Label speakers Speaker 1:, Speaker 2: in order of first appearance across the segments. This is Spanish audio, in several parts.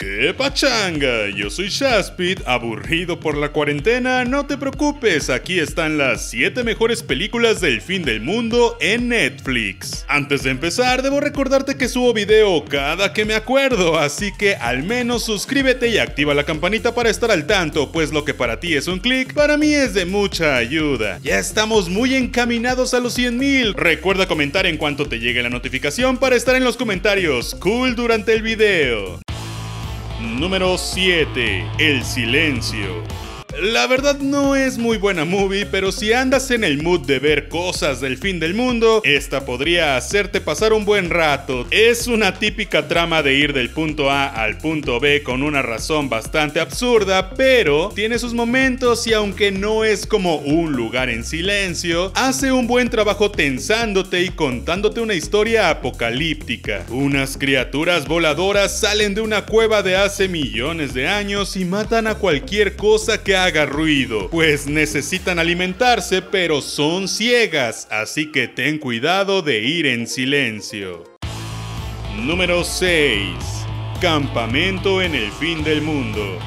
Speaker 1: ¡Qué pachanga! Yo soy Shaspit, aburrido por la cuarentena, no te preocupes, aquí están las 7 mejores películas del fin del mundo en Netflix. Antes de empezar, debo recordarte que subo video cada que me acuerdo, así que al menos suscríbete y activa la campanita para estar al tanto, pues lo que para ti es un clic, para mí es de mucha ayuda. Ya estamos muy encaminados a los 100.000. Recuerda comentar en cuanto te llegue la notificación para estar en los comentarios cool durante el video. Número 7. El silencio. La verdad no es muy buena movie, pero si andas en el mood de ver cosas del fin del mundo, esta podría hacerte pasar un buen rato. Es una típica trama de ir del punto A al punto B con una razón bastante absurda, pero tiene sus momentos y aunque no es como un lugar en silencio, hace un buen trabajo tensándote y contándote una historia apocalíptica. Unas criaturas voladoras salen de una cueva de hace millones de años y matan a cualquier cosa que haga ruido, pues necesitan alimentarse pero son ciegas, así que ten cuidado de ir en silencio. Número 6. Campamento en el fin del mundo.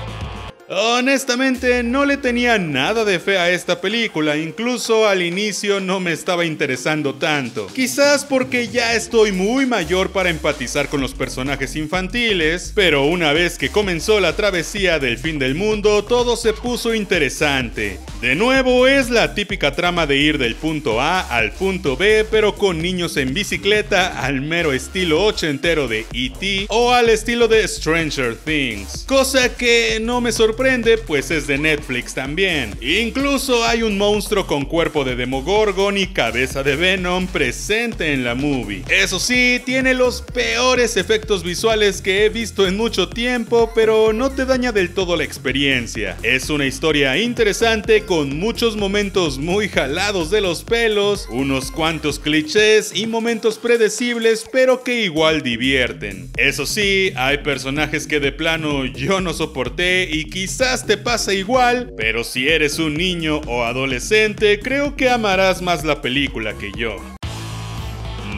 Speaker 1: Honestamente, no le tenía nada de fe a esta película, incluso al inicio no me estaba interesando tanto. Quizás porque ya estoy muy mayor para empatizar con los personajes infantiles, pero una vez que comenzó la travesía del fin del mundo, todo se puso interesante. De nuevo, es la típica trama de ir del punto A al punto B, pero con niños en bicicleta al mero estilo ochentero de E.T. o al estilo de Stranger Things. Cosa que no me sorprende pues es de Netflix también. Incluso hay un monstruo con cuerpo de Demogorgon y cabeza de Venom presente en la movie. Eso sí, tiene los peores efectos visuales que he visto en mucho tiempo, pero no te daña del todo la experiencia. Es una historia interesante con muchos momentos muy jalados de los pelos, unos cuantos clichés y momentos predecibles, pero que igual divierten. Eso sí, hay personajes que de plano yo no soporté y quise Quizás te pasa igual, pero si eres un niño o adolescente, creo que amarás más la película que yo.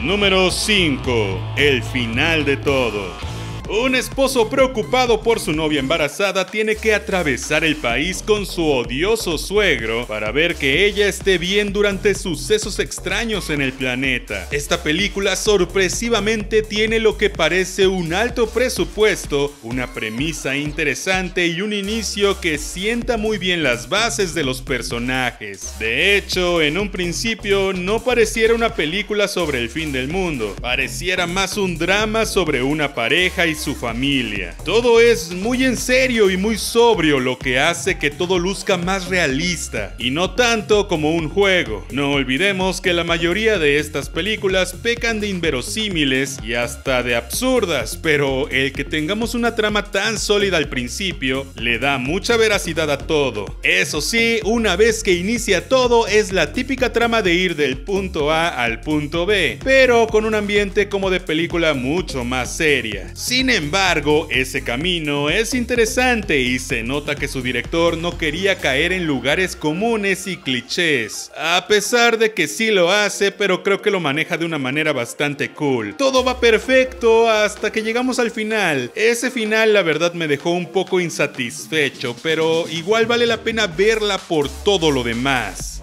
Speaker 1: Número 5. El final de todo. Un esposo preocupado por su novia embarazada tiene que atravesar el país con su odioso suegro para ver que ella esté bien durante sucesos extraños en el planeta. Esta película sorpresivamente tiene lo que parece un alto presupuesto, una premisa interesante y un inicio que sienta muy bien las bases de los personajes. De hecho, en un principio no pareciera una película sobre el fin del mundo, pareciera más un drama sobre una pareja y su familia. Todo es muy en serio y muy sobrio, lo que hace que todo luzca más realista y no tanto como un juego. No olvidemos que la mayoría de estas películas pecan de inverosímiles y hasta de absurdas, pero el que tengamos una trama tan sólida al principio le da mucha veracidad a todo. Eso sí, una vez que inicia todo es la típica trama de ir del punto A al punto B, pero con un ambiente como de película mucho más seria. Sin sin embargo, ese camino es interesante y se nota que su director no quería caer en lugares comunes y clichés, a pesar de que sí lo hace, pero creo que lo maneja de una manera bastante cool. Todo va perfecto hasta que llegamos al final. Ese final la verdad me dejó un poco insatisfecho, pero igual vale la pena verla por todo lo demás.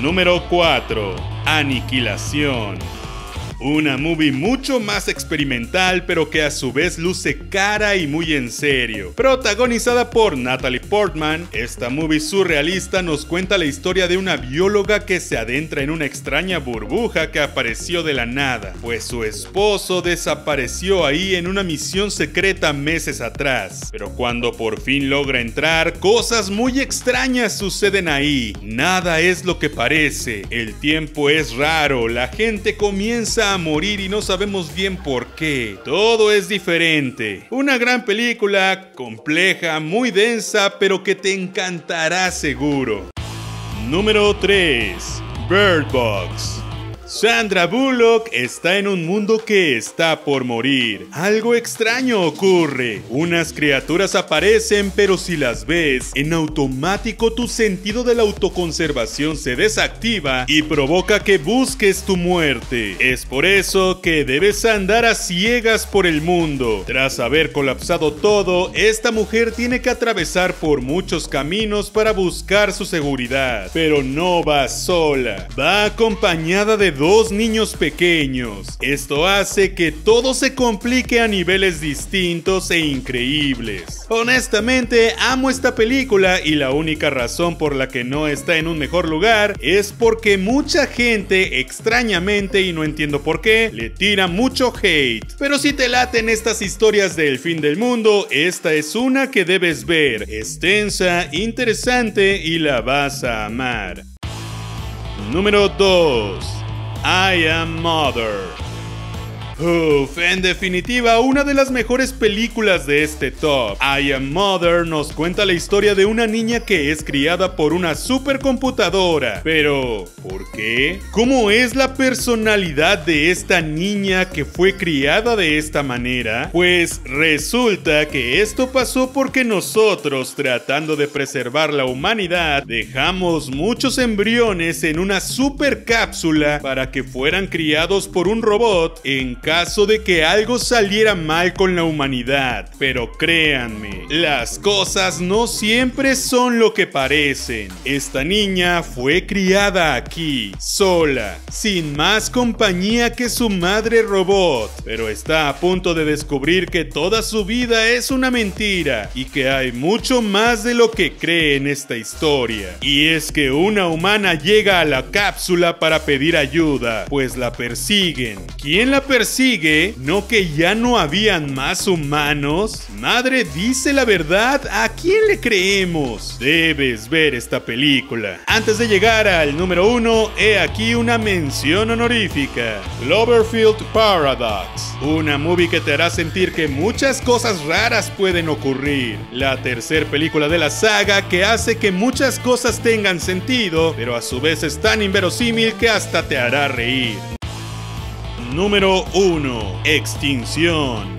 Speaker 1: Número 4. Aniquilación. Una movie mucho más experimental, pero que a su vez luce cara y muy en serio. Protagonizada por Natalie Portman, esta movie surrealista nos cuenta la historia de una bióloga que se adentra en una extraña burbuja que apareció de la nada, pues su esposo desapareció ahí en una misión secreta meses atrás. Pero cuando por fin logra entrar, cosas muy extrañas suceden ahí. Nada es lo que parece, el tiempo es raro, la gente comienza a morir y no sabemos bien por qué. Todo es diferente. Una gran película, compleja, muy densa, pero que te encantará seguro. Número 3. Bird Box. Sandra Bullock está en un mundo que está por morir. Algo extraño ocurre. Unas criaturas aparecen, pero si las ves, en automático tu sentido de la autoconservación se desactiva y provoca que busques tu muerte. Es por eso que debes andar a ciegas por el mundo. Tras haber colapsado todo, esta mujer tiene que atravesar por muchos caminos para buscar su seguridad. Pero no va sola, va acompañada de dos niños pequeños. Esto hace que todo se complique a niveles distintos e increíbles. Honestamente, amo esta película y la única razón por la que no está en un mejor lugar es porque mucha gente, extrañamente y no entiendo por qué, le tira mucho hate. Pero si te laten estas historias del fin del mundo, esta es una que debes ver. Es tensa, interesante y la vas a amar. Número 2. I Am Mother. Uf, en definitiva, una de las mejores películas de este top. I Am Mother nos cuenta la historia de una niña que es criada por una supercomputadora. Pero, ¿por qué? ¿Cómo es la personalidad de esta niña que fue criada de esta manera? Pues resulta que esto pasó porque nosotros, tratando de preservar la humanidad, dejamos muchos embriones en una supercápsula para que fueran criados por un robot en caso de que algo saliera mal con la humanidad. Pero créanme, las cosas no siempre son lo que parecen. Esta niña fue criada aquí, sola, sin más compañía que su madre robot, pero está a punto de descubrir que toda su vida es una mentira y que hay mucho más de lo que cree en esta historia. Y es que una humana llega a la cápsula para pedir ayuda, pues la persiguen. ¿Quién la persigue? Sigue, ¿no que ya no habían más humanos? Madre dice la verdad, ¿a quién le creemos? Debes ver esta película. Antes de llegar al número uno, he aquí una mención honorífica. Cloverfield Paradox, una movie que te hará sentir que muchas cosas raras pueden ocurrir. La tercera película de la saga que hace que muchas cosas tengan sentido, pero a su vez es tan inverosímil que hasta te hará reír. Número 1. Extinción.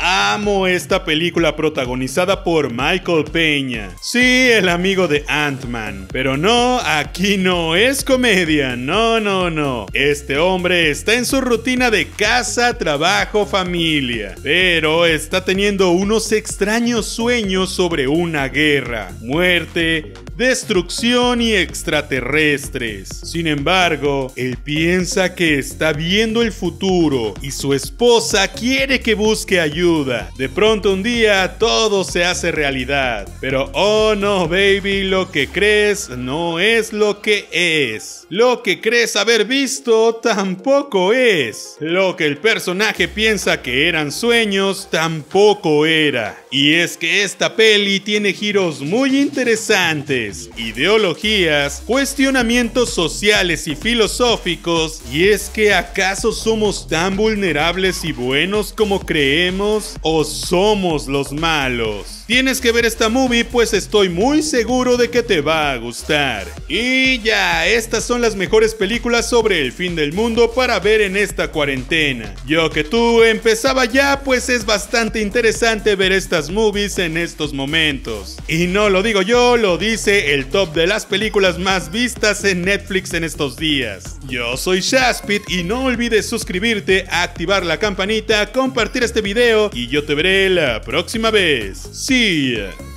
Speaker 1: Amo esta película protagonizada por Michael Peña. Sí, el amigo de Ant-Man. Pero no, aquí no es comedia. No, no, no. Este hombre está en su rutina de casa, trabajo, familia. Pero está teniendo unos extraños sueños sobre una guerra, muerte, destrucción y extraterrestres. Sin embargo, él piensa que está viendo el futuro y su esposa quiere que busque ayuda. De pronto un día todo se hace realidad. Pero oh no, baby, lo que crees no es lo que es. Lo que crees haber visto tampoco es. Lo que el personaje piensa que eran sueños tampoco era. Y es que esta peli tiene giros muy interesantes ideologías, cuestionamientos sociales y filosóficos, y es que ¿acaso somos tan vulnerables y buenos como creemos o somos los malos? Tienes que ver esta movie pues estoy muy seguro de que te va a gustar. Y ya, estas son las mejores películas sobre el fin del mundo para ver en esta cuarentena. Yo que tú empezaba ya pues es bastante interesante ver estas movies en estos momentos. Y no lo digo yo, lo dice el top de las películas más vistas en Netflix en estos días. Yo soy Shaspit y no olvides suscribirte, activar la campanita, compartir este video y yo te veré la próxima vez. See ya.